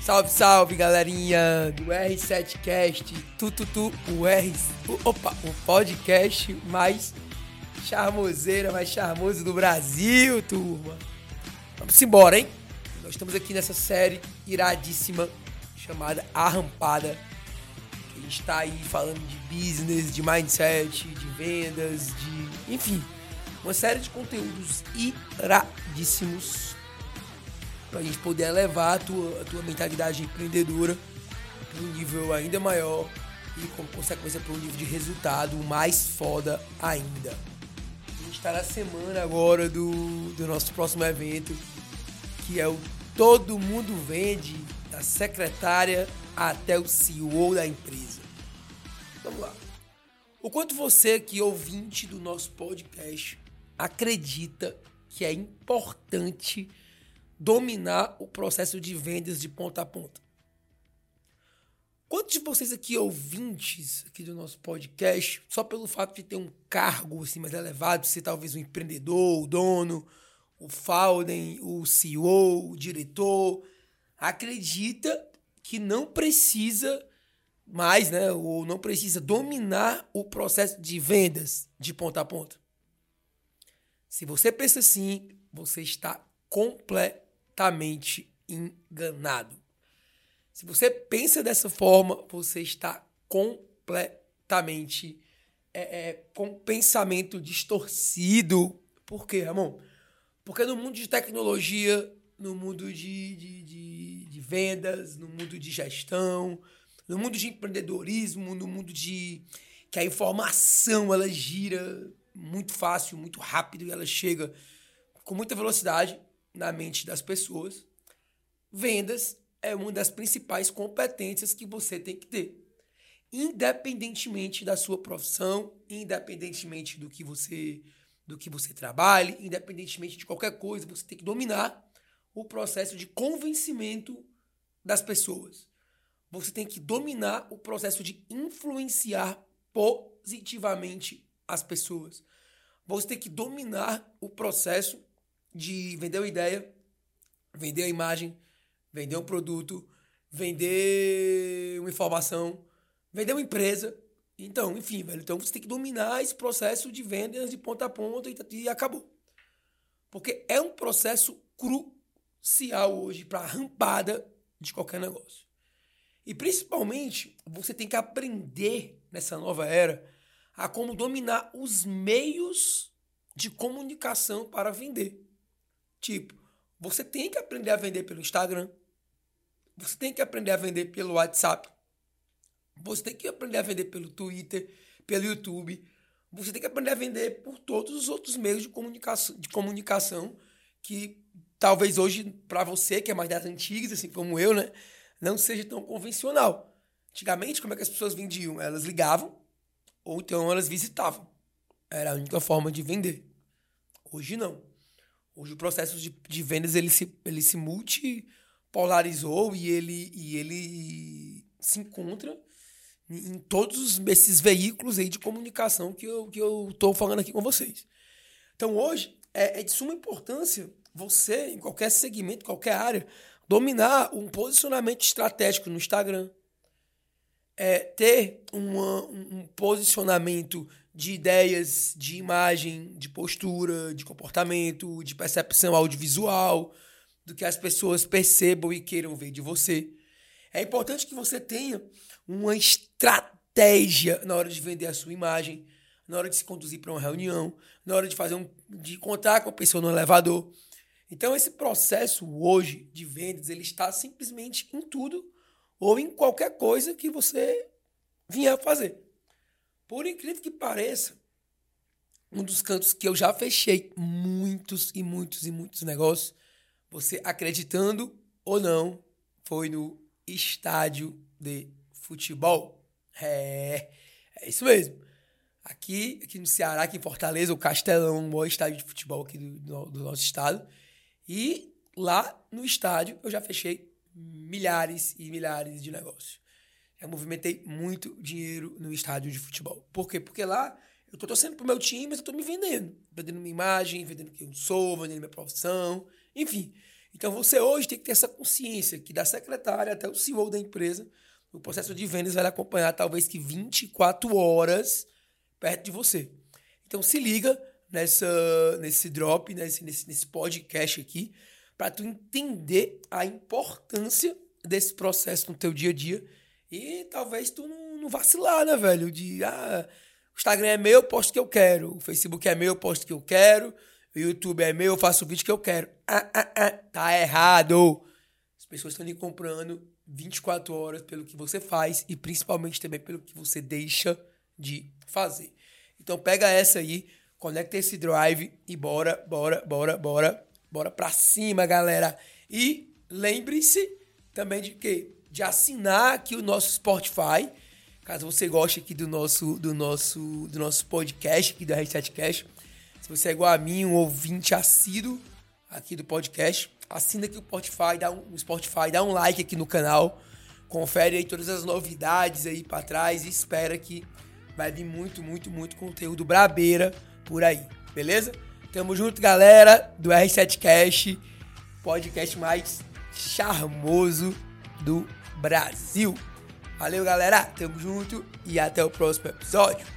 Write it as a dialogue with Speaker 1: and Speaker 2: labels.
Speaker 1: Salve, salve, galerinha do R7Cast, Tututu, o R, opa, o podcast mais charmoseira, mais charmoso do Brasil, turma. Vamos embora, hein? Nós estamos aqui nessa série iradíssima chamada A Gente está aí falando de business, de mindset, de vendas, de. enfim, uma série de conteúdos iradíssimos para a gente poder elevar a tua, a tua mentalidade empreendedora para um nível ainda maior e, como consequência, para um nível de resultado mais foda ainda. A gente está na semana agora do, do nosso próximo evento, que é o Todo Mundo Vende, da secretária até o CEO da empresa. Vamos lá. O quanto você, que ouvinte do nosso podcast, acredita que é importante dominar o processo de vendas de ponta a ponta. Quantos de vocês aqui, ouvintes aqui do nosso podcast, só pelo fato de ter um cargo assim, mais elevado, ser talvez um empreendedor, o dono, o founder, o CEO, o diretor, acredita que não precisa mais, né, ou não precisa dominar o processo de vendas de ponta a ponta? Se você pensa assim, você está completamente enganado. Se você pensa dessa forma, você está completamente é, é, com pensamento distorcido. Por quê, Ramon? Porque no mundo de tecnologia, no mundo de, de, de, de vendas, no mundo de gestão, no mundo de empreendedorismo, no mundo de que a informação ela gira muito fácil, muito rápido e ela chega com muita velocidade na mente das pessoas, vendas é uma das principais competências que você tem que ter. Independentemente da sua profissão, independentemente do que você do que você trabalhe, independentemente de qualquer coisa, você tem que dominar o processo de convencimento das pessoas. Você tem que dominar o processo de influenciar positivamente as pessoas. Você tem que dominar o processo de vender uma ideia, vender a imagem, vender um produto, vender uma informação, vender uma empresa. Então, enfim, velho. Então você tem que dominar esse processo de vendas de ponta a ponta e, e acabou. Porque é um processo crucial hoje para a rampada de qualquer negócio. E principalmente, você tem que aprender nessa nova era a como dominar os meios de comunicação para vender. Tipo, você tem que aprender a vender pelo Instagram. Você tem que aprender a vender pelo WhatsApp. Você tem que aprender a vender pelo Twitter, pelo YouTube. Você tem que aprender a vender por todos os outros meios de comunicação, de comunicação que talvez hoje, para você, que é mais das antigas, assim como eu, né, não seja tão convencional. Antigamente, como é que as pessoas vendiam? Elas ligavam ou então elas visitavam. Era a única forma de vender. Hoje não. Hoje o processo de, de vendas ele se, ele se multipolarizou e ele, e ele se encontra em todos esses veículos aí de comunicação que eu estou que eu falando aqui com vocês. Então hoje é, é de suma importância você, em qualquer segmento, qualquer área, dominar um posicionamento estratégico no Instagram, é, ter uma, um posicionamento de ideias, de imagem, de postura, de comportamento, de percepção audiovisual, do que as pessoas percebam e queiram ver de você. É importante que você tenha uma estratégia na hora de vender a sua imagem, na hora de se conduzir para uma reunião, na hora de fazer um, de contar com a pessoa no elevador. Então esse processo hoje de vendas ele está simplesmente em tudo ou em qualquer coisa que você vier fazer. Por incrível que pareça, um dos cantos que eu já fechei muitos e muitos e muitos negócios, você acreditando ou não, foi no estádio de futebol. É, é isso mesmo. Aqui, aqui no Ceará, aqui em Fortaleza, o Castelão, o maior estádio de futebol aqui do, do nosso estado. E lá no estádio eu já fechei milhares e milhares de negócios eu movimentei muito dinheiro no estádio de futebol. Por quê? Porque lá Eu tô torcendo pro meu time, mas eu tô me vendendo. Vendendo minha imagem, vendendo quem eu sou, vendendo minha profissão, enfim. Então você hoje tem que ter essa consciência que da secretária até o CEO da empresa, o processo de vendas vai acompanhar talvez que 24 horas perto de você. Então se liga nessa, nesse drop, nesse, nesse, nesse podcast aqui, para tu entender a importância desse processo no teu dia a dia e talvez tu não, não vacilar, né, velho? De, ah, o Instagram é meu, eu posto o que eu quero. O Facebook é meu, eu posto o que eu quero. O YouTube é meu, eu faço o vídeo que eu quero. Ah, ah, ah, tá errado. As pessoas estão lhe comprando 24 horas pelo que você faz e principalmente também pelo que você deixa de fazer. Então pega essa aí, conecta esse drive e bora, bora, bora, bora, bora pra cima, galera. E lembre-se também de que de assinar aqui o nosso Spotify, caso você goste aqui do nosso do nosso do nosso podcast aqui do Reset Cash. Se você é igual a mim, um ouvinte assíduo aqui do podcast, assina aqui o Spotify, dá um, Spotify, dá um like aqui no canal, confere aí todas as novidades aí para trás e espera que vai vir muito, muito, muito conteúdo brabeira por aí, beleza? Tamo junto, galera, do R7 Cash, podcast mais charmoso do Brasil. Valeu, galera, tamo junto e até o próximo episódio.